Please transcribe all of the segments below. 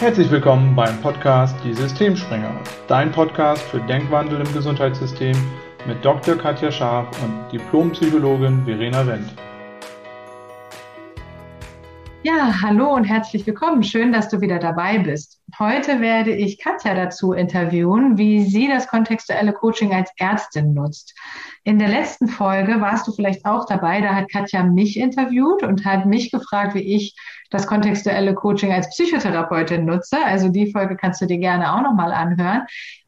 Herzlich willkommen beim Podcast Die Systemspringer, dein Podcast für Denkwandel im Gesundheitssystem mit Dr. Katja Scharf und Diplompsychologin Verena Wendt. Ja, hallo und herzlich willkommen. Schön, dass du wieder dabei bist. Heute werde ich Katja dazu interviewen, wie sie das kontextuelle Coaching als Ärztin nutzt. In der letzten Folge warst du vielleicht auch dabei, da hat Katja mich interviewt und hat mich gefragt, wie ich das kontextuelle Coaching als Psychotherapeutin nutze. Also die Folge kannst du dir gerne auch nochmal anhören.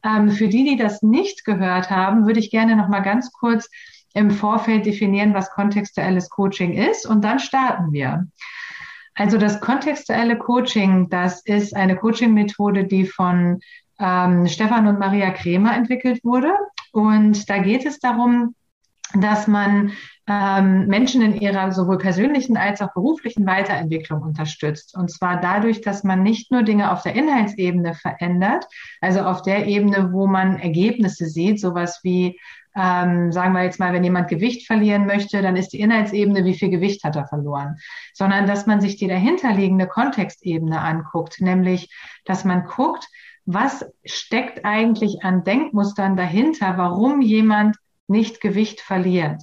Ähm, für die, die das nicht gehört haben, würde ich gerne nochmal ganz kurz im Vorfeld definieren, was kontextuelles Coaching ist und dann starten wir. Also das kontextuelle Coaching, das ist eine Coaching-Methode, die von ähm, Stefan und Maria Kremer entwickelt wurde. Und da geht es darum, dass man ähm, Menschen in ihrer sowohl persönlichen als auch beruflichen Weiterentwicklung unterstützt. Und zwar dadurch, dass man nicht nur Dinge auf der Inhaltsebene verändert, also auf der Ebene, wo man Ergebnisse sieht, sowas wie ähm, sagen wir jetzt mal, wenn jemand Gewicht verlieren möchte, dann ist die Inhaltsebene, wie viel Gewicht hat er verloren, sondern dass man sich die dahinterliegende Kontextebene anguckt, nämlich, dass man guckt, was steckt eigentlich an Denkmustern dahinter, warum jemand nicht Gewicht verliert.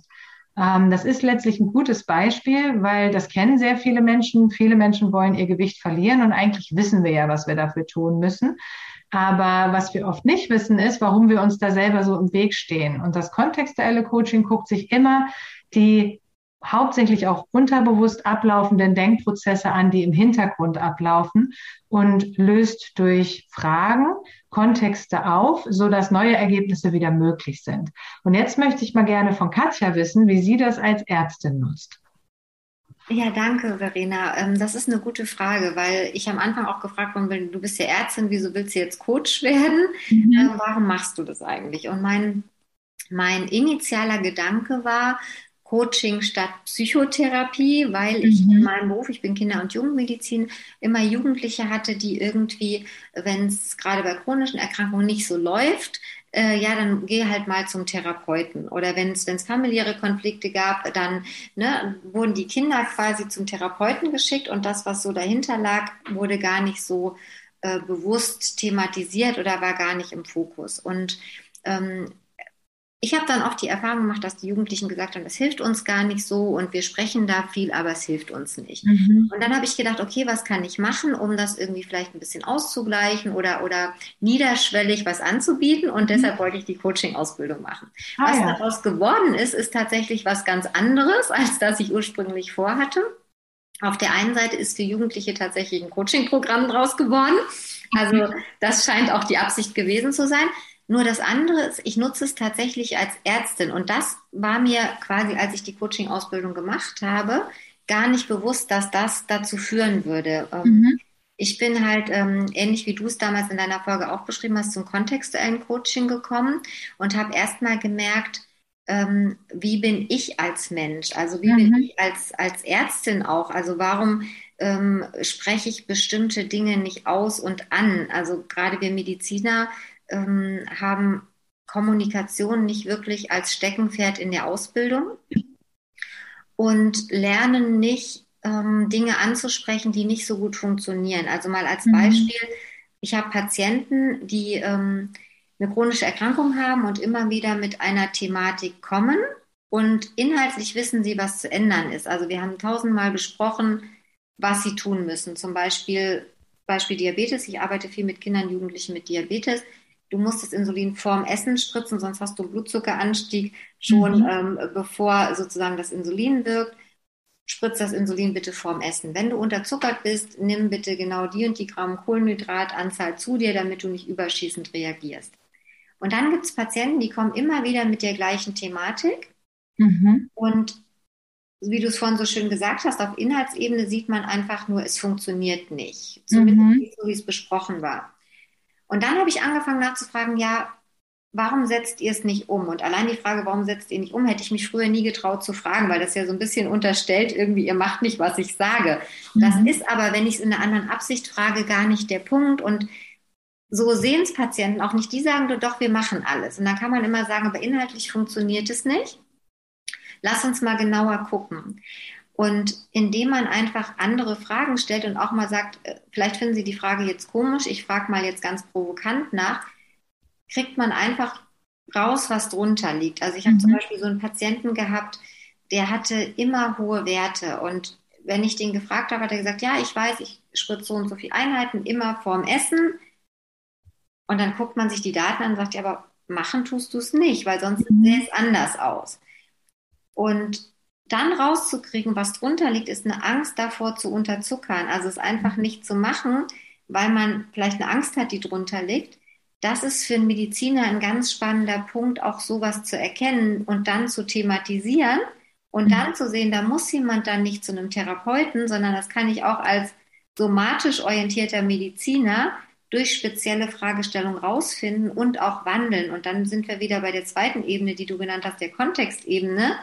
Ähm, das ist letztlich ein gutes Beispiel, weil das kennen sehr viele Menschen. Viele Menschen wollen ihr Gewicht verlieren und eigentlich wissen wir ja, was wir dafür tun müssen. Aber was wir oft nicht wissen, ist, warum wir uns da selber so im Weg stehen. Und das kontextuelle Coaching guckt sich immer die hauptsächlich auch unterbewusst ablaufenden Denkprozesse an, die im Hintergrund ablaufen und löst durch Fragen Kontexte auf, so dass neue Ergebnisse wieder möglich sind. Und jetzt möchte ich mal gerne von Katja wissen, wie sie das als Ärztin nutzt. Ja, danke, Verena. Ähm, das ist eine gute Frage, weil ich am Anfang auch gefragt wurde, du bist ja Ärztin, wieso willst du jetzt Coach werden? Mhm. Ähm, warum machst du das eigentlich? Und mein, mein initialer Gedanke war, Coaching statt Psychotherapie, weil ich mhm. in meinem Beruf, ich bin Kinder- und Jugendmedizin, immer Jugendliche hatte, die irgendwie, wenn es gerade bei chronischen Erkrankungen nicht so läuft, äh, ja, dann geh halt mal zum Therapeuten. Oder wenn es familiäre Konflikte gab, dann ne, wurden die Kinder quasi zum Therapeuten geschickt und das, was so dahinter lag, wurde gar nicht so äh, bewusst thematisiert oder war gar nicht im Fokus. Und ähm, ich habe dann auch die Erfahrung gemacht, dass die Jugendlichen gesagt haben, das hilft uns gar nicht so und wir sprechen da viel, aber es hilft uns nicht. Mhm. Und dann habe ich gedacht, okay, was kann ich machen, um das irgendwie vielleicht ein bisschen auszugleichen oder, oder niederschwellig was anzubieten und mhm. deshalb wollte ich die Coaching-Ausbildung machen. Ah, was ja. daraus geworden ist, ist tatsächlich was ganz anderes, als das ich ursprünglich vorhatte. Auf der einen Seite ist für Jugendliche tatsächlich ein Coaching-Programm draus geworden. Also das scheint auch die Absicht gewesen zu sein. Nur das andere ist, ich nutze es tatsächlich als Ärztin. Und das war mir quasi, als ich die Coaching-Ausbildung gemacht habe, gar nicht bewusst, dass das dazu führen würde. Ähm, mhm. Ich bin halt, ähm, ähnlich wie du es damals in deiner Folge auch beschrieben hast, zum kontextuellen Coaching gekommen und habe erstmal gemerkt, ähm, wie bin ich als Mensch? Also wie mhm. bin ich als, als Ärztin auch? Also warum ähm, spreche ich bestimmte Dinge nicht aus und an? Also gerade wir Mediziner ähm, haben Kommunikation nicht wirklich als Steckenpferd in der Ausbildung und lernen nicht, ähm, Dinge anzusprechen, die nicht so gut funktionieren. Also mal als mhm. Beispiel, ich habe Patienten, die ähm, eine chronische Erkrankung haben und immer wieder mit einer Thematik kommen und inhaltlich wissen sie, was zu ändern ist. Also wir haben tausendmal besprochen, was sie tun müssen. Zum Beispiel Beispiel Diabetes. Ich arbeite viel mit Kindern, Jugendlichen mit Diabetes du musst das Insulin vorm Essen spritzen, sonst hast du Blutzuckeranstieg schon, mhm. ähm, bevor sozusagen das Insulin wirkt. Spritz das Insulin bitte vorm Essen. Wenn du unterzuckert bist, nimm bitte genau die und die Gramm Kohlenhydratanzahl zu dir, damit du nicht überschießend reagierst. Und dann gibt es Patienten, die kommen immer wieder mit der gleichen Thematik. Mhm. Und wie du es vorhin so schön gesagt hast, auf Inhaltsebene sieht man einfach nur, es funktioniert nicht. Zumindest mhm. nicht so, wie es besprochen war. Und dann habe ich angefangen nachzufragen, ja, warum setzt ihr es nicht um? Und allein die Frage, warum setzt ihr nicht um, hätte ich mich früher nie getraut zu fragen, weil das ja so ein bisschen unterstellt, irgendwie, ihr macht nicht, was ich sage. Mhm. Das ist aber, wenn ich es in einer anderen Absicht frage, gar nicht der Punkt. Und so sehen es Patienten auch nicht. Die sagen doch, wir machen alles. Und dann kann man immer sagen, aber inhaltlich funktioniert es nicht. Lass uns mal genauer gucken. Und indem man einfach andere Fragen stellt und auch mal sagt, äh, vielleicht finden Sie die Frage jetzt komisch, ich frage mal jetzt ganz provokant nach, kriegt man einfach raus, was drunter liegt. Also ich habe mhm. zum Beispiel so einen Patienten gehabt, der hatte immer hohe Werte. Und wenn ich den gefragt habe, hat er gesagt, ja, ich weiß, ich spritze so und so viele Einheiten immer vorm Essen. Und dann guckt man sich die Daten an und sagt, ja, aber machen tust du es nicht, weil sonst mhm. sähe es anders aus. Und dann rauszukriegen, was drunter liegt, ist eine Angst davor zu unterzuckern. Also es einfach mhm. nicht zu machen, weil man vielleicht eine Angst hat, die drunter liegt. Das ist für einen Mediziner ein ganz spannender Punkt, auch sowas zu erkennen und dann zu thematisieren und mhm. dann zu sehen, da muss jemand dann nicht zu einem Therapeuten, sondern das kann ich auch als somatisch orientierter Mediziner durch spezielle Fragestellungen rausfinden und auch wandeln. Und dann sind wir wieder bei der zweiten Ebene, die du genannt hast, der Kontextebene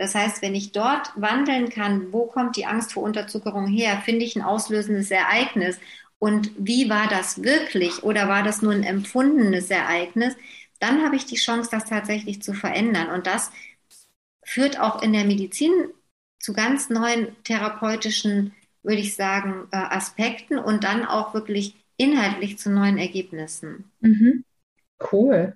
das heißt, wenn ich dort wandeln kann, wo kommt die Angst vor Unterzuckerung her, finde ich ein auslösendes Ereignis. Und wie war das wirklich oder war das nur ein empfundenes Ereignis? Dann habe ich die Chance, das tatsächlich zu verändern. Und das führt auch in der Medizin zu ganz neuen therapeutischen, würde ich sagen, äh, Aspekten und dann auch wirklich inhaltlich zu neuen Ergebnissen. Mhm. Cool.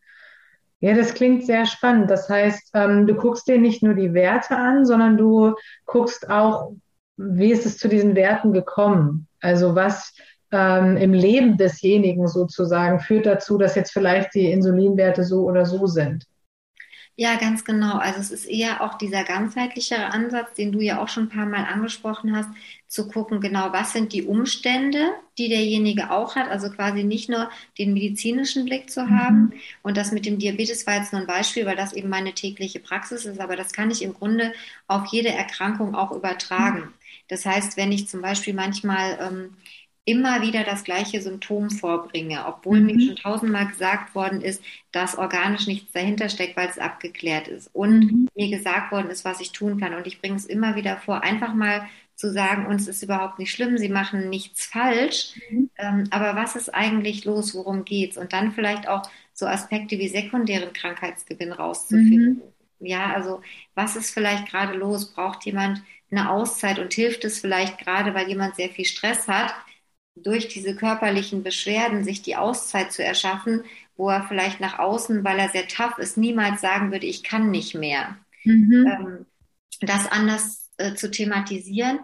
Ja, das klingt sehr spannend. Das heißt, ähm, du guckst dir nicht nur die Werte an, sondern du guckst auch, wie ist es zu diesen Werten gekommen? Also was ähm, im Leben desjenigen sozusagen führt dazu, dass jetzt vielleicht die Insulinwerte so oder so sind. Ja, ganz genau. Also es ist eher auch dieser ganzheitlichere Ansatz, den du ja auch schon ein paar Mal angesprochen hast, zu gucken, genau, was sind die Umstände, die derjenige auch hat, also quasi nicht nur den medizinischen Blick zu haben. Mhm. Und das mit dem Diabetes war jetzt nur ein Beispiel, weil das eben meine tägliche Praxis ist, aber das kann ich im Grunde auf jede Erkrankung auch übertragen. Mhm. Das heißt, wenn ich zum Beispiel manchmal ähm, immer wieder das gleiche Symptom vorbringe, obwohl mhm. mir schon tausendmal gesagt worden ist, dass organisch nichts dahinter steckt, weil es abgeklärt ist und mhm. mir gesagt worden ist, was ich tun kann. Und ich bringe es immer wieder vor, einfach mal zu sagen, uns ist überhaupt nicht schlimm, sie machen nichts falsch, mhm. ähm, aber was ist eigentlich los, worum geht's? Und dann vielleicht auch so Aspekte wie sekundären Krankheitsgewinn rauszufinden. Mhm. Ja, also was ist vielleicht gerade los? Braucht jemand eine Auszeit und hilft es vielleicht gerade, weil jemand sehr viel Stress hat, durch diese körperlichen Beschwerden sich die Auszeit zu erschaffen, wo er vielleicht nach außen, weil er sehr tough ist, niemals sagen würde, ich kann nicht mehr. Mhm. Ähm, das anders äh, zu thematisieren,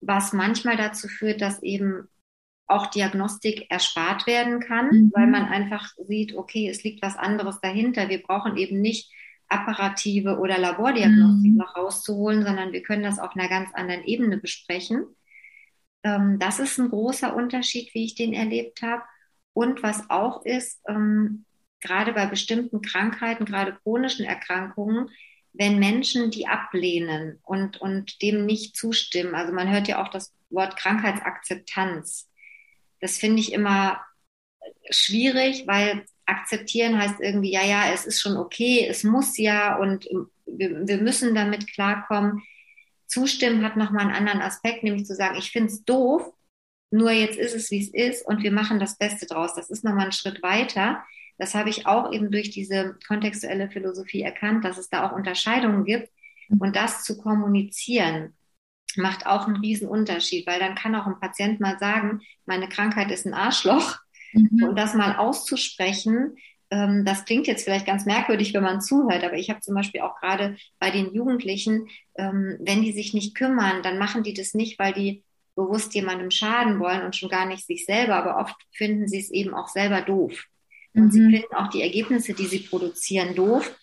was manchmal dazu führt, dass eben auch Diagnostik erspart werden kann, mhm. weil man einfach sieht, okay, es liegt was anderes dahinter. Wir brauchen eben nicht apparative oder Labordiagnostik mhm. noch rauszuholen, sondern wir können das auf einer ganz anderen Ebene besprechen. Ähm, das ist ein großer Unterschied, wie ich den erlebt habe. Und was auch ist, ähm, gerade bei bestimmten Krankheiten, gerade chronischen Erkrankungen, wenn Menschen die ablehnen und, und dem nicht zustimmen. Also man hört ja auch das Wort Krankheitsakzeptanz. Das finde ich immer schwierig, weil akzeptieren heißt irgendwie, ja, ja, es ist schon okay, es muss ja und wir, wir müssen damit klarkommen. Zustimmen hat nochmal einen anderen Aspekt, nämlich zu sagen, ich finde es doof, nur jetzt ist es, wie es ist und wir machen das Beste draus. Das ist nochmal ein Schritt weiter. Das habe ich auch eben durch diese kontextuelle Philosophie erkannt, dass es da auch Unterscheidungen gibt. Und das zu kommunizieren, macht auch einen riesen Unterschied, weil dann kann auch ein Patient mal sagen, meine Krankheit ist ein Arschloch. Mhm. Und das mal auszusprechen, ähm, das klingt jetzt vielleicht ganz merkwürdig, wenn man zuhört, aber ich habe zum Beispiel auch gerade bei den Jugendlichen, ähm, wenn die sich nicht kümmern, dann machen die das nicht, weil die bewusst jemandem schaden wollen und schon gar nicht sich selber, aber oft finden sie es eben auch selber doof. Und mhm. sie finden auch die Ergebnisse, die sie produzieren, doof.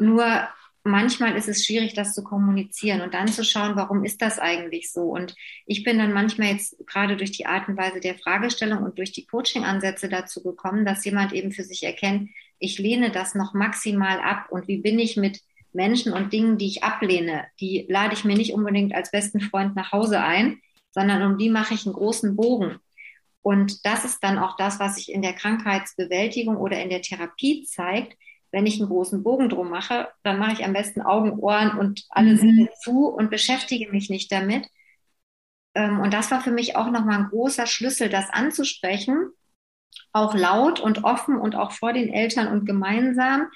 Nur manchmal ist es schwierig, das zu kommunizieren und dann zu schauen, warum ist das eigentlich so? Und ich bin dann manchmal jetzt gerade durch die Art und Weise der Fragestellung und durch die Coaching-Ansätze dazu gekommen, dass jemand eben für sich erkennt, ich lehne das noch maximal ab und wie bin ich mit Menschen und Dingen, die ich ablehne, die lade ich mir nicht unbedingt als besten Freund nach Hause ein, sondern um die mache ich einen großen Bogen. Und das ist dann auch das, was sich in der Krankheitsbewältigung oder in der Therapie zeigt, wenn ich einen großen Bogen drum mache, dann mache ich am besten Augen, Ohren und alle mhm. Sinne zu und beschäftige mich nicht damit. Ähm, und das war für mich auch nochmal ein großer Schlüssel, das anzusprechen, auch laut und offen und auch vor den Eltern und gemeinsam,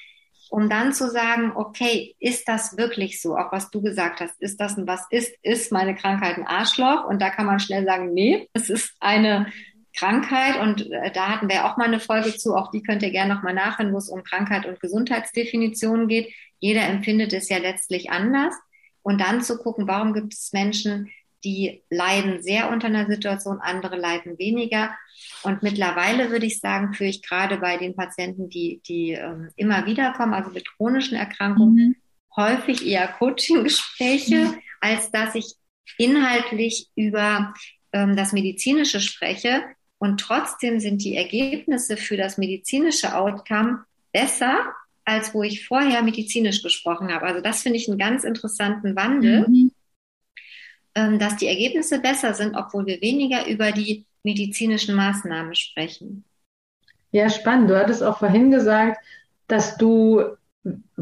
um dann zu sagen, okay, ist das wirklich so? Auch was du gesagt hast, ist das ein was ist, ist meine Krankheit ein Arschloch? Und da kann man schnell sagen, nee, es ist eine Krankheit und äh, da hatten wir auch mal eine Folge zu, auch die könnt ihr gerne nochmal nachhören, wo es um Krankheit und Gesundheitsdefinitionen geht. Jeder empfindet es ja letztlich anders. Und dann zu gucken, warum gibt es Menschen, die leiden sehr unter einer Situation, andere leiden weniger. Und mittlerweile würde ich sagen, führe ich gerade bei den Patienten, die, die ähm, immer wieder kommen, also mit chronischen Erkrankungen, mhm. häufig eher Coaching-Gespräche, mhm. als dass ich inhaltlich über ähm, das Medizinische spreche. Und trotzdem sind die Ergebnisse für das medizinische Outcome besser, als wo ich vorher medizinisch gesprochen habe. Also das finde ich einen ganz interessanten Wandel. Mhm ähm, dass die Ergebnisse besser sind, obwohl wir weniger über die medizinischen Maßnahmen sprechen. Ja, spannend. Du hattest auch vorhin gesagt, dass du,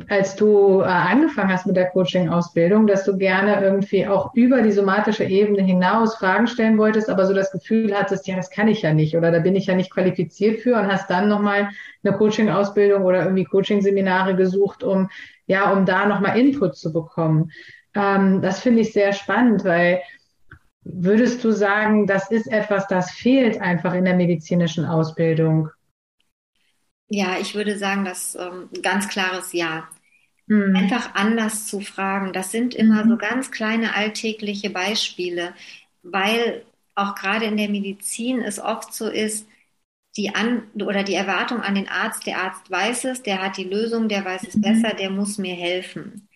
als du äh, angefangen hast mit der Coaching-Ausbildung, dass du gerne irgendwie auch über die somatische Ebene hinaus Fragen stellen wolltest, aber so das Gefühl hattest, ja, das kann ich ja nicht oder da bin ich ja nicht qualifiziert für und hast dann nochmal eine Coaching-Ausbildung oder irgendwie Coaching-Seminare gesucht, um ja, um da nochmal Input zu bekommen. Ähm, das finde ich sehr spannend, weil würdest du sagen, das ist etwas, das fehlt einfach in der medizinischen Ausbildung? Ja, ich würde sagen, das ähm, ganz klares Ja. Mhm. Einfach anders zu fragen. Das sind immer mhm. so ganz kleine alltägliche Beispiele, weil auch gerade in der Medizin es oft so ist, die An oder die Erwartung an den Arzt, der Arzt weiß es, der hat die Lösung, der weiß es mhm. besser, der muss mir helfen.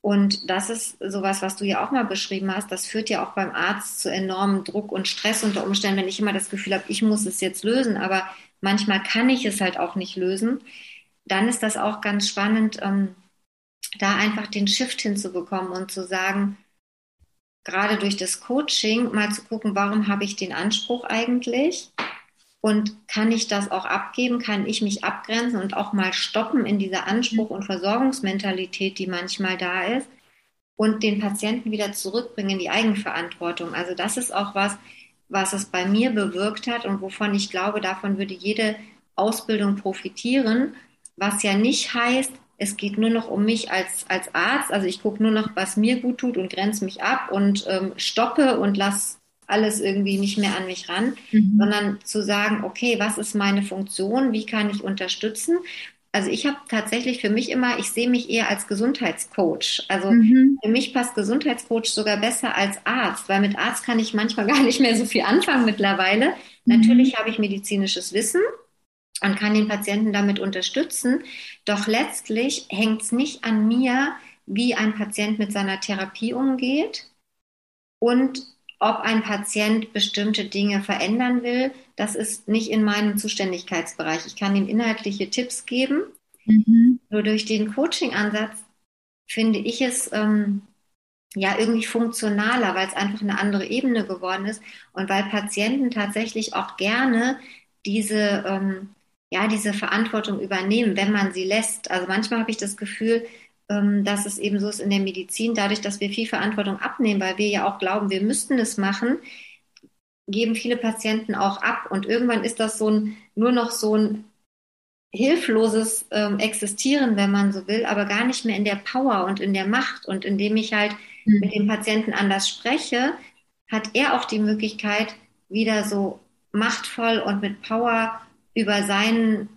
Und das ist sowas, was du ja auch mal beschrieben hast. Das führt ja auch beim Arzt zu enormem Druck und Stress unter Umständen, wenn ich immer das Gefühl habe, ich muss es jetzt lösen, aber manchmal kann ich es halt auch nicht lösen. Dann ist das auch ganz spannend, ähm, da einfach den Shift hinzubekommen und zu sagen, gerade durch das Coaching mal zu gucken, warum habe ich den Anspruch eigentlich? Und kann ich das auch abgeben? Kann ich mich abgrenzen und auch mal stoppen in dieser Anspruch- und Versorgungsmentalität, die manchmal da ist? Und den Patienten wieder zurückbringen in die Eigenverantwortung. Also das ist auch was, was es bei mir bewirkt hat und wovon ich glaube, davon würde jede Ausbildung profitieren. Was ja nicht heißt, es geht nur noch um mich als, als Arzt. Also ich gucke nur noch, was mir gut tut und grenze mich ab und ähm, stoppe und lass alles irgendwie nicht mehr an mich ran, mhm. sondern zu sagen, okay, was ist meine Funktion, wie kann ich unterstützen? Also ich habe tatsächlich für mich immer, ich sehe mich eher als Gesundheitscoach. Also mhm. für mich passt Gesundheitscoach sogar besser als Arzt, weil mit Arzt kann ich manchmal gar nicht mehr so viel anfangen mittlerweile. Mhm. Natürlich habe ich medizinisches Wissen und kann den Patienten damit unterstützen. Doch letztlich hängt es nicht an mir, wie ein Patient mit seiner Therapie umgeht und ob ein Patient bestimmte Dinge verändern will, das ist nicht in meinem Zuständigkeitsbereich. Ich kann ihm inhaltliche Tipps geben. Mhm. Nur durch den Coaching-Ansatz finde ich es ähm, ja irgendwie funktionaler, weil es einfach eine andere Ebene geworden ist und weil Patienten tatsächlich auch gerne diese, ähm, ja, diese Verantwortung übernehmen, wenn man sie lässt. Also manchmal habe ich das Gefühl, dass es eben so ist in der Medizin, dadurch, dass wir viel Verantwortung abnehmen, weil wir ja auch glauben, wir müssten es machen, geben viele Patienten auch ab. Und irgendwann ist das so ein, nur noch so ein hilfloses ähm, Existieren, wenn man so will, aber gar nicht mehr in der Power und in der Macht. Und indem ich halt mhm. mit dem Patienten anders spreche, hat er auch die Möglichkeit, wieder so machtvoll und mit Power über seinen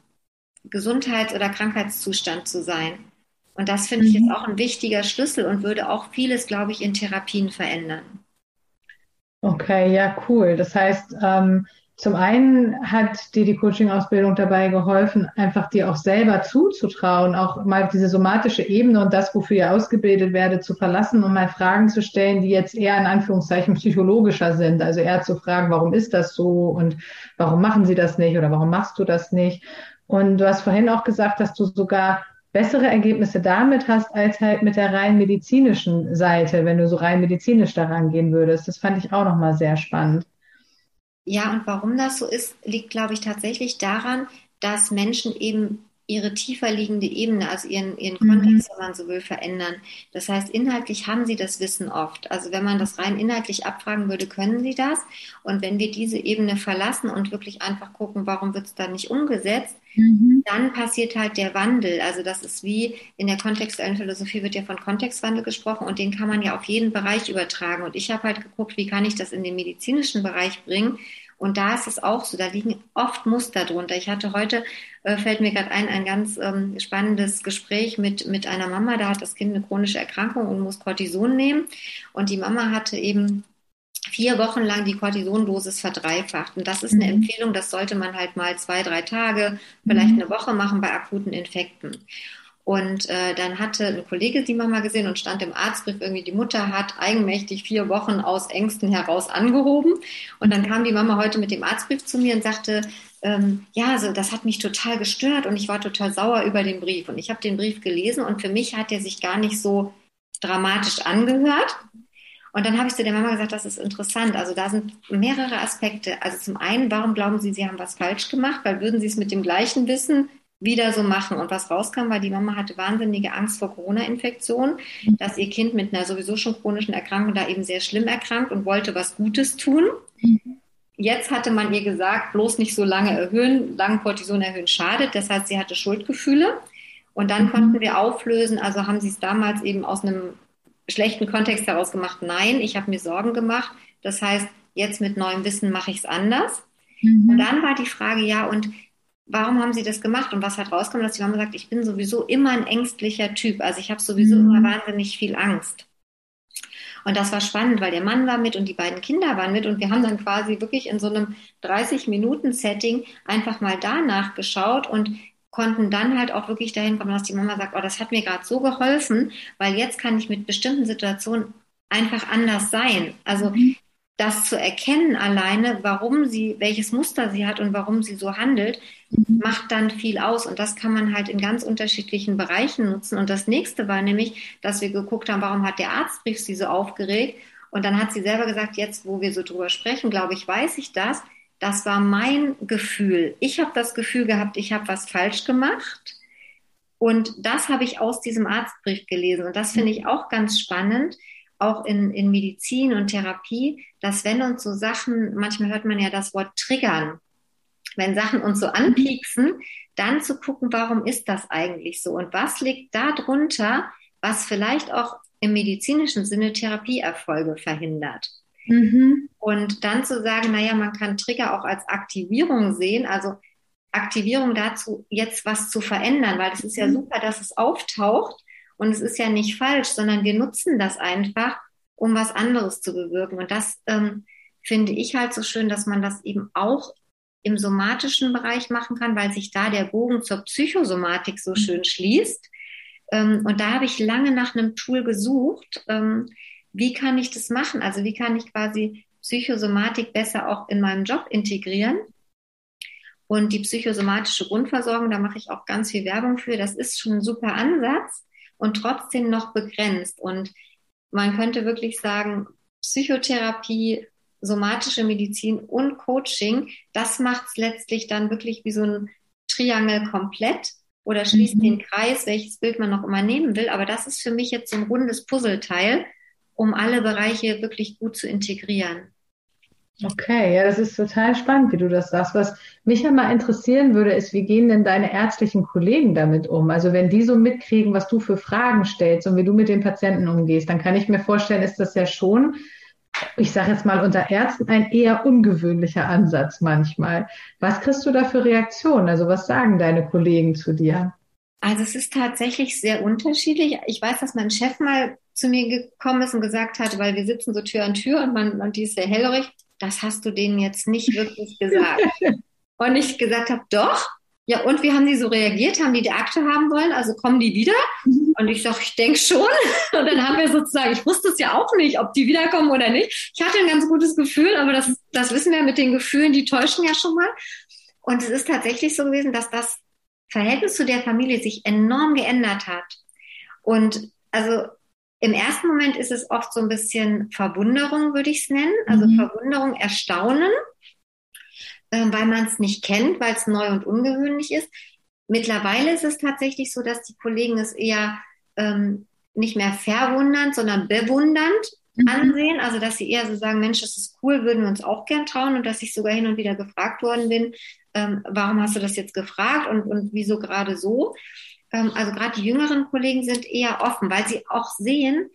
Gesundheits- oder Krankheitszustand zu sein. Und das finde ich jetzt mhm. auch ein wichtiger Schlüssel und würde auch vieles, glaube ich, in Therapien verändern. Okay, ja, cool. Das heißt, ähm, zum einen hat dir die Coaching-Ausbildung dabei geholfen, einfach dir auch selber zuzutrauen, auch mal diese somatische Ebene und das, wofür ihr ausgebildet werdet, zu verlassen und mal Fragen zu stellen, die jetzt eher in Anführungszeichen psychologischer sind. Also eher zu fragen, warum ist das so und warum machen sie das nicht oder warum machst du das nicht? Und du hast vorhin auch gesagt, dass du sogar bessere Ergebnisse damit hast, als halt mit der rein medizinischen Seite, wenn du so rein medizinisch daran gehen würdest. Das fand ich auch nochmal sehr spannend. Ja, und warum das so ist, liegt, glaube ich, tatsächlich daran, dass Menschen eben ihre tiefer liegende Ebene, also ihren, ihren mhm. Kontext, wenn man so will, verändern. Das heißt, inhaltlich haben sie das Wissen oft. Also wenn man das rein inhaltlich abfragen würde, können sie das. Und wenn wir diese Ebene verlassen und wirklich einfach gucken, warum wird es dann nicht umgesetzt, mhm. dann passiert halt der Wandel. Also das ist wie in der kontextuellen Philosophie wird ja von Kontextwandel gesprochen und den kann man ja auf jeden Bereich übertragen. Und ich habe halt geguckt, wie kann ich das in den medizinischen Bereich bringen und da ist es auch so, da liegen oft Muster drunter. Ich hatte heute, äh, fällt mir gerade ein, ein ganz ähm, spannendes Gespräch mit, mit einer Mama, da hat das Kind eine chronische Erkrankung und muss Cortison nehmen. Und die Mama hatte eben vier Wochen lang die Cortisondosis verdreifacht. Und das ist eine mhm. Empfehlung, das sollte man halt mal zwei, drei Tage, vielleicht mhm. eine Woche machen bei akuten Infekten. Und äh, dann hatte ein Kollege die Mama gesehen und stand im Arztbrief irgendwie, die Mutter hat eigenmächtig vier Wochen aus Ängsten heraus angehoben. Und dann kam die Mama heute mit dem Arztbrief zu mir und sagte, ähm, ja, so, das hat mich total gestört und ich war total sauer über den Brief. Und ich habe den Brief gelesen und für mich hat er sich gar nicht so dramatisch angehört. Und dann habe ich zu der Mama gesagt, das ist interessant. Also da sind mehrere Aspekte. Also zum einen, warum glauben Sie, Sie haben was falsch gemacht? Weil würden Sie es mit dem gleichen Wissen wieder so machen. Und was rauskam, war, die Mama hatte wahnsinnige Angst vor Corona-Infektion, mhm. dass ihr Kind mit einer sowieso schon chronischen Erkrankung da eben sehr schlimm erkrankt und wollte was Gutes tun. Mhm. Jetzt hatte man ihr gesagt, bloß nicht so lange erhöhen, lang Cortison erhöhen schadet. Das heißt, sie hatte Schuldgefühle. Und dann mhm. konnten wir auflösen, also haben sie es damals eben aus einem schlechten Kontext heraus gemacht. Nein, ich habe mir Sorgen gemacht. Das heißt, jetzt mit neuem Wissen mache ich es anders. Mhm. Und dann war die Frage, ja, und warum haben Sie das gemacht? Und was hat rausgekommen, dass die Mama sagt, ich bin sowieso immer ein ängstlicher Typ. Also ich habe sowieso mhm. immer wahnsinnig viel Angst. Und das war spannend, weil der Mann war mit und die beiden Kinder waren mit und wir haben dann quasi wirklich in so einem 30-Minuten-Setting einfach mal danach geschaut und konnten dann halt auch wirklich dahin kommen, dass die Mama sagt, oh, das hat mir gerade so geholfen, weil jetzt kann ich mit bestimmten Situationen einfach anders sein. Also mhm das zu erkennen alleine, warum sie, welches Muster sie hat und warum sie so handelt, mhm. macht dann viel aus. Und das kann man halt in ganz unterschiedlichen Bereichen nutzen. Und das nächste war nämlich, dass wir geguckt haben, warum hat der Arztbrief sie so aufgeregt? Und dann hat sie selber gesagt, jetzt, wo wir so drüber sprechen, glaube ich, weiß ich das. Das war mein Gefühl. Ich habe das Gefühl gehabt, ich habe was falsch gemacht. Und das habe ich aus diesem Arztbrief gelesen. Und das finde ich auch ganz spannend, auch in, in Medizin und Therapie, dass wenn uns so Sachen, manchmal hört man ja das Wort triggern, wenn Sachen uns so anpieksen, dann zu gucken, warum ist das eigentlich so und was liegt da drunter, was vielleicht auch im medizinischen Sinne Therapieerfolge verhindert. Mhm. Und dann zu sagen, naja, man kann Trigger auch als Aktivierung sehen, also Aktivierung dazu, jetzt was zu verändern, weil es ist ja mhm. super, dass es auftaucht, und es ist ja nicht falsch, sondern wir nutzen das einfach, um was anderes zu bewirken. Und das ähm, finde ich halt so schön, dass man das eben auch im somatischen Bereich machen kann, weil sich da der Bogen zur Psychosomatik so schön schließt. Ähm, und da habe ich lange nach einem Tool gesucht. Ähm, wie kann ich das machen? Also wie kann ich quasi Psychosomatik besser auch in meinem Job integrieren? Und die psychosomatische Grundversorgung, da mache ich auch ganz viel Werbung für. Das ist schon ein super Ansatz und trotzdem noch begrenzt. Und man könnte wirklich sagen, Psychotherapie, somatische Medizin und Coaching, das macht es letztlich dann wirklich wie so ein Triangel komplett oder schließt mhm. den Kreis, welches Bild man noch immer nehmen will. Aber das ist für mich jetzt so ein rundes Puzzleteil, um alle Bereiche wirklich gut zu integrieren. Okay, ja, das ist total spannend, wie du das sagst. Was mich ja mal interessieren würde, ist, wie gehen denn deine ärztlichen Kollegen damit um? Also wenn die so mitkriegen, was du für Fragen stellst und wie du mit den Patienten umgehst, dann kann ich mir vorstellen, ist das ja schon, ich sage jetzt mal unter Ärzten, ein eher ungewöhnlicher Ansatz manchmal. Was kriegst du da für Reaktionen? Also was sagen deine Kollegen zu dir? Also es ist tatsächlich sehr unterschiedlich. Ich weiß, dass mein Chef mal zu mir gekommen ist und gesagt hat, weil wir sitzen so Tür an Tür und man und die ist sehr hellhörig, das hast du denen jetzt nicht wirklich gesagt. und ich gesagt habe, doch. Ja, und wie haben die so reagiert? Haben die die Akte haben wollen? Also kommen die wieder? Mhm. Und ich sage, ich denke schon. Und dann haben wir sozusagen, ich wusste es ja auch nicht, ob die wiederkommen oder nicht. Ich hatte ein ganz gutes Gefühl, aber das, das wissen wir mit den Gefühlen, die täuschen ja schon mal. Und es ist tatsächlich so gewesen, dass das Verhältnis zu der Familie sich enorm geändert hat. Und also im ersten Moment ist es oft so ein bisschen Verwunderung, würde ich es nennen. Also mhm. Verwunderung, Erstaunen, äh, weil man es nicht kennt, weil es neu und ungewöhnlich ist. mittlerweile ist es tatsächlich so, dass die Kollegen es eher ähm, nicht mehr verwundernd, sondern bewundernd mhm. ansehen. Also, dass sie eher so sagen, Mensch, das ist cool, würden wir uns auch gern trauen. Und dass ich sogar hin und wieder gefragt worden bin, ähm, warum hast du das jetzt gefragt und, und wieso gerade so? Ähm, also, gerade die jüngeren Kollegen sind eher offen, weil sie auch sehen,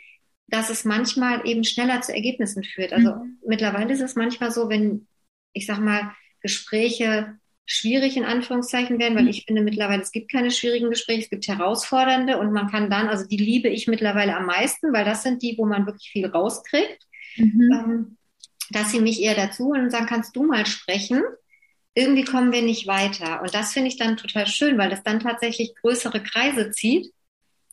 dass es manchmal eben schneller zu Ergebnissen führt. Also, mhm. mittlerweile ist es manchmal so, wenn, ich sag mal, Gespräche schwierig in Anführungszeichen werden, weil mhm. ich finde mittlerweile, es gibt keine schwierigen Gespräche, es gibt herausfordernde und man kann dann, also die liebe ich mittlerweile am meisten, weil das sind die, wo man wirklich viel rauskriegt, mhm. ähm, dass sie mich eher dazu und sagen, kannst du mal sprechen? Irgendwie kommen wir nicht weiter. Und das finde ich dann total schön, weil das dann tatsächlich größere Kreise zieht.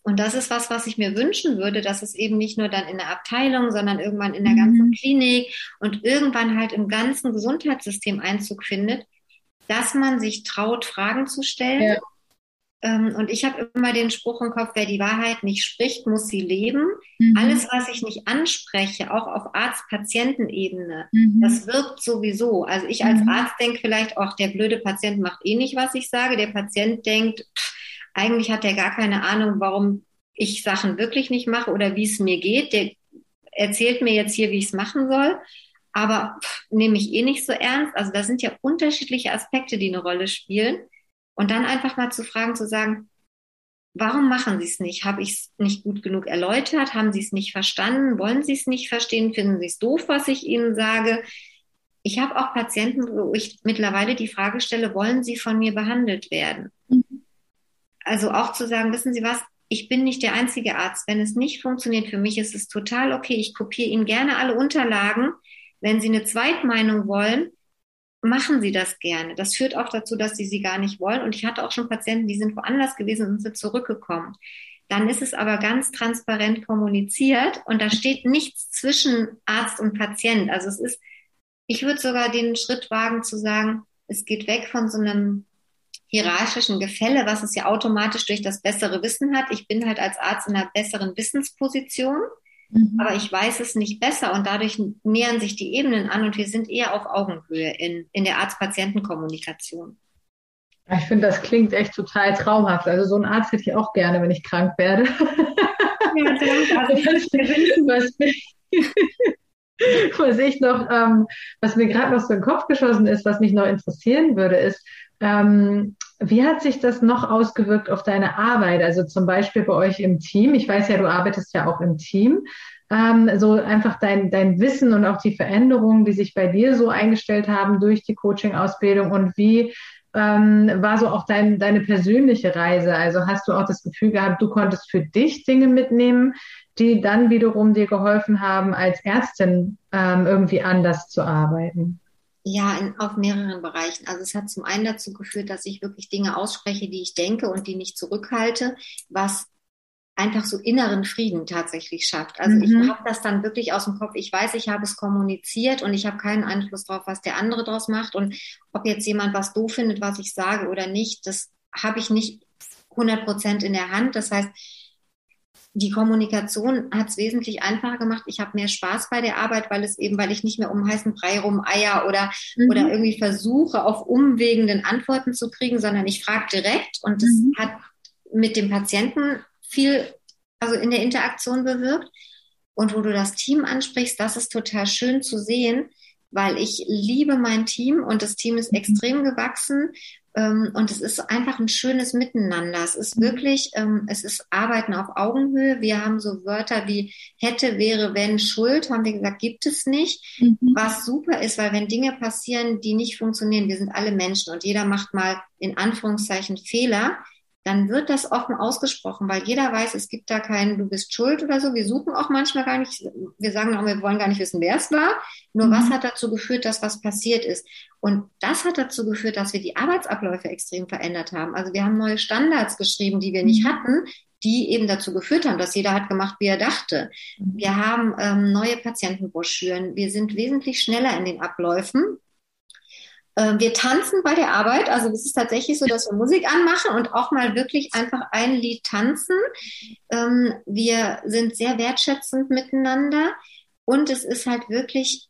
Und das ist was, was ich mir wünschen würde, dass es eben nicht nur dann in der Abteilung, sondern irgendwann in der mhm. ganzen Klinik und irgendwann halt im ganzen Gesundheitssystem Einzug findet, dass man sich traut, Fragen zu stellen. Ja. Ähm, und ich habe immer den Spruch im Kopf, wer die Wahrheit nicht spricht, muss sie leben. Mhm. Alles, was ich nicht anspreche, auch auf Arzt-Patienten-Ebene, mhm. das wirkt sowieso. Also ich als mhm. Arzt denke vielleicht, auch der blöde Patient macht eh nicht, was ich sage. Der Patient denkt, pff, eigentlich hat er gar keine Ahnung, warum ich Sachen wirklich nicht mache oder wie es mir geht. Der erzählt mir jetzt hier, wie ich es machen soll aber nehme ich eh nicht so ernst. Also da sind ja unterschiedliche Aspekte, die eine Rolle spielen. Und dann einfach mal zu fragen, zu sagen, warum machen Sie es nicht? Habe ich es nicht gut genug erläutert? Haben Sie es nicht verstanden? Wollen Sie es nicht verstehen? Finden Sie es doof, was ich Ihnen sage? Ich habe auch Patienten, wo ich mittlerweile die Frage stelle, wollen Sie von mir behandelt werden? Mhm. Also auch zu sagen, wissen Sie was, ich bin nicht der einzige Arzt. Wenn es nicht funktioniert für mich, ist es total okay. Ich kopiere Ihnen gerne alle Unterlagen. Wenn Sie eine Zweitmeinung wollen, machen Sie das gerne. Das führt auch dazu, dass Sie sie gar nicht wollen. Und ich hatte auch schon Patienten, die sind woanders gewesen und sind zurückgekommen. Dann ist es aber ganz transparent kommuniziert und da steht nichts zwischen Arzt und Patient. Also es ist, ich würde sogar den Schritt wagen zu sagen, es geht weg von so einem hierarchischen Gefälle, was es ja automatisch durch das bessere Wissen hat. Ich bin halt als Arzt in einer besseren Wissensposition. Mhm. Aber ich weiß es nicht besser und dadurch nähern sich die Ebenen an und wir sind eher auf Augenhöhe in, in der Arzt-Patienten-Kommunikation. Ich finde, das klingt echt total traumhaft. Also so einen Arzt hätte ich auch gerne, wenn ich krank werde. Ja, also, was, was ich noch, ähm, was mir gerade noch so in den Kopf geschossen ist, was mich noch interessieren würde, ist, ähm, wie hat sich das noch ausgewirkt auf deine Arbeit? Also zum Beispiel bei euch im Team. Ich weiß ja, du arbeitest ja auch im Team. Ähm, so einfach dein, dein Wissen und auch die Veränderungen, die sich bei dir so eingestellt haben durch die Coaching-Ausbildung und wie ähm, war so auch dein, deine persönliche Reise? Also hast du auch das Gefühl gehabt, du konntest für dich Dinge mitnehmen, die dann wiederum dir geholfen haben, als Ärztin ähm, irgendwie anders zu arbeiten? Ja, in, auf mehreren Bereichen. Also es hat zum einen dazu geführt, dass ich wirklich Dinge ausspreche, die ich denke und die nicht zurückhalte, was einfach so inneren Frieden tatsächlich schafft. Also mhm. ich habe das dann wirklich aus dem Kopf. Ich weiß, ich habe es kommuniziert und ich habe keinen Einfluss darauf, was der andere daraus macht. Und ob jetzt jemand was doof findet, was ich sage oder nicht, das habe ich nicht 100 Prozent in der Hand. Das heißt, die Kommunikation hat es wesentlich einfacher gemacht. Ich habe mehr Spaß bei der Arbeit, weil es eben, weil ich nicht mehr um heißen Brei rum eier oder, mhm. oder irgendwie versuche, auf umwegenden Antworten zu kriegen, sondern ich frage direkt und das mhm. hat mit dem Patienten viel, also in der Interaktion bewirkt. Und wo du das Team ansprichst, das ist total schön zu sehen, weil ich liebe mein Team und das Team ist mhm. extrem gewachsen und es ist einfach ein schönes Miteinander. Es ist mhm. wirklich, ähm, es ist Arbeiten auf Augenhöhe. Wir haben so Wörter wie hätte, wäre, wenn, Schuld, haben wir gesagt, gibt es nicht. Mhm. Was super ist, weil wenn Dinge passieren, die nicht funktionieren, wir sind alle Menschen und jeder macht mal in Anführungszeichen Fehler dann wird das offen ausgesprochen, weil jeder weiß, es gibt da keinen, du bist schuld oder so. Wir suchen auch manchmal gar nicht, wir sagen auch, wir wollen gar nicht wissen, wer es war. Nur mhm. was hat dazu geführt, dass was passiert ist? Und das hat dazu geführt, dass wir die Arbeitsabläufe extrem verändert haben. Also wir haben neue Standards geschrieben, die wir nicht mhm. hatten, die eben dazu geführt haben, dass jeder hat gemacht, wie er dachte. Mhm. Wir haben ähm, neue Patientenbroschüren. Wir sind wesentlich schneller in den Abläufen wir tanzen bei der Arbeit. Also es ist tatsächlich so, dass wir Musik anmachen und auch mal wirklich einfach ein Lied tanzen. Ähm, wir sind sehr wertschätzend miteinander und es ist halt wirklich,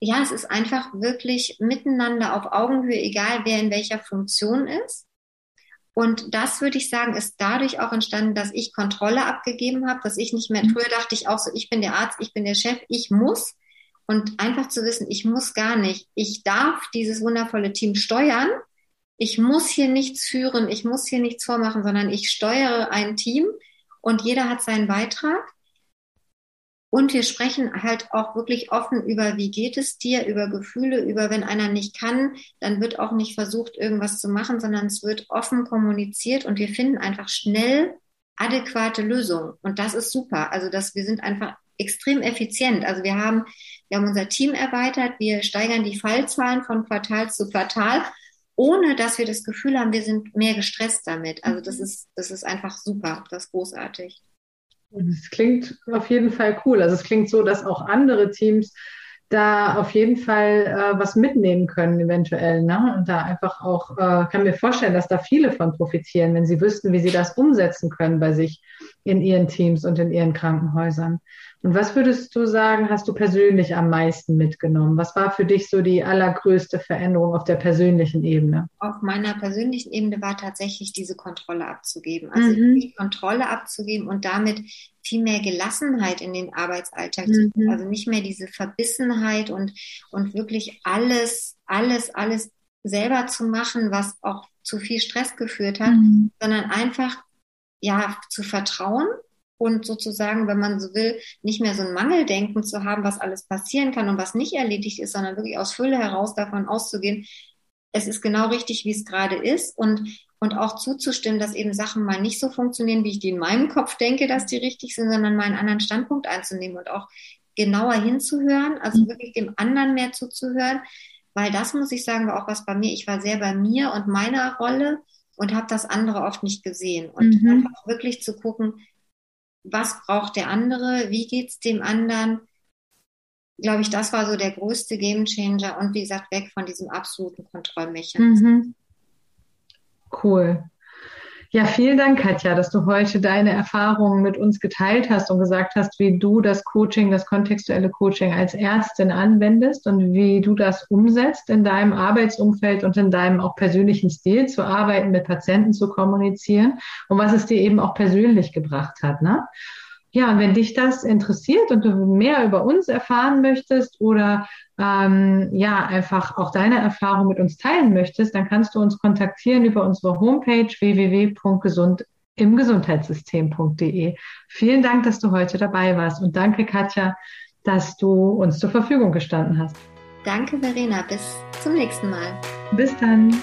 ja, es ist einfach wirklich miteinander auf Augenhöhe, egal wer in welcher Funktion ist. Und das würde ich sagen, ist dadurch auch entstanden, dass ich Kontrolle abgegeben habe, dass ich nicht mehr, mhm. früher dachte ich auch so, ich bin der Arzt, ich bin der Chef, ich muss. Und einfach zu wissen, ich muss gar nicht. Ich darf dieses wundervolle Team steuern. Ich muss hier nichts führen, ich muss hier nichts vormachen, sondern ich steuere ein Team und jeder hat seinen Beitrag. Und wir sprechen halt auch wirklich offen über, wie geht es dir, über Gefühle, über wenn einer nicht kann, dann wird auch nicht versucht, irgendwas zu machen, sondern es wird offen kommuniziert und wir finden einfach schnell adäquate Lösungen. Und das ist super. Also, dass wir sind einfach extrem effizient. Also wir haben, wir haben unser Team erweitert, wir steigern die Fallzahlen von Quartal zu Quartal, ohne dass wir das Gefühl haben, wir sind mehr gestresst damit. Also das ist, das ist einfach super, das ist großartig. Das klingt auf jeden Fall cool. Also es klingt so, dass auch andere Teams da auf jeden Fall äh, was mitnehmen können, eventuell. Ne? Und da einfach auch, äh, kann mir vorstellen, dass da viele von profitieren, wenn sie wüssten, wie sie das umsetzen können bei sich in ihren Teams und in ihren Krankenhäusern. Und was würdest du sagen, hast du persönlich am meisten mitgenommen? Was war für dich so die allergrößte Veränderung auf der persönlichen Ebene? Auf meiner persönlichen Ebene war tatsächlich diese Kontrolle abzugeben. Also mhm. die Kontrolle abzugeben und damit viel mehr Gelassenheit in den Arbeitsalltag mhm. zu Also nicht mehr diese Verbissenheit und, und wirklich alles, alles, alles selber zu machen, was auch zu viel Stress geführt hat, mhm. sondern einfach ja zu vertrauen und sozusagen, wenn man so will, nicht mehr so ein Mangeldenken zu haben, was alles passieren kann und was nicht erledigt ist, sondern wirklich aus Fülle heraus davon auszugehen, es ist genau richtig, wie es gerade ist und, und auch zuzustimmen, dass eben Sachen mal nicht so funktionieren, wie ich die in meinem Kopf denke, dass die richtig sind, sondern mal einen anderen Standpunkt einzunehmen und auch genauer hinzuhören, also mhm. wirklich dem anderen mehr zuzuhören, weil das muss ich sagen, war auch was bei mir. Ich war sehr bei mir und meiner Rolle und habe das andere oft nicht gesehen und mhm. einfach wirklich zu gucken, was braucht der andere, wie geht's dem anderen, glaube ich, das war so der größte Gamechanger und wie gesagt, weg von diesem absoluten Kontrollmechanismus. Mhm. Cool. Ja, vielen Dank, Katja, dass du heute deine Erfahrungen mit uns geteilt hast und gesagt hast, wie du das Coaching, das kontextuelle Coaching als Ärztin anwendest und wie du das umsetzt in deinem Arbeitsumfeld und in deinem auch persönlichen Stil zu arbeiten, mit Patienten zu kommunizieren und was es dir eben auch persönlich gebracht hat. Ne? Ja, und wenn dich das interessiert und du mehr über uns erfahren möchtest oder ähm, ja einfach auch deine Erfahrung mit uns teilen möchtest, dann kannst du uns kontaktieren über unsere Homepage www.gesundimgesundheitssystem.de. Vielen Dank, dass du heute dabei warst und danke, Katja, dass du uns zur Verfügung gestanden hast. Danke, Verena. Bis zum nächsten Mal. Bis dann.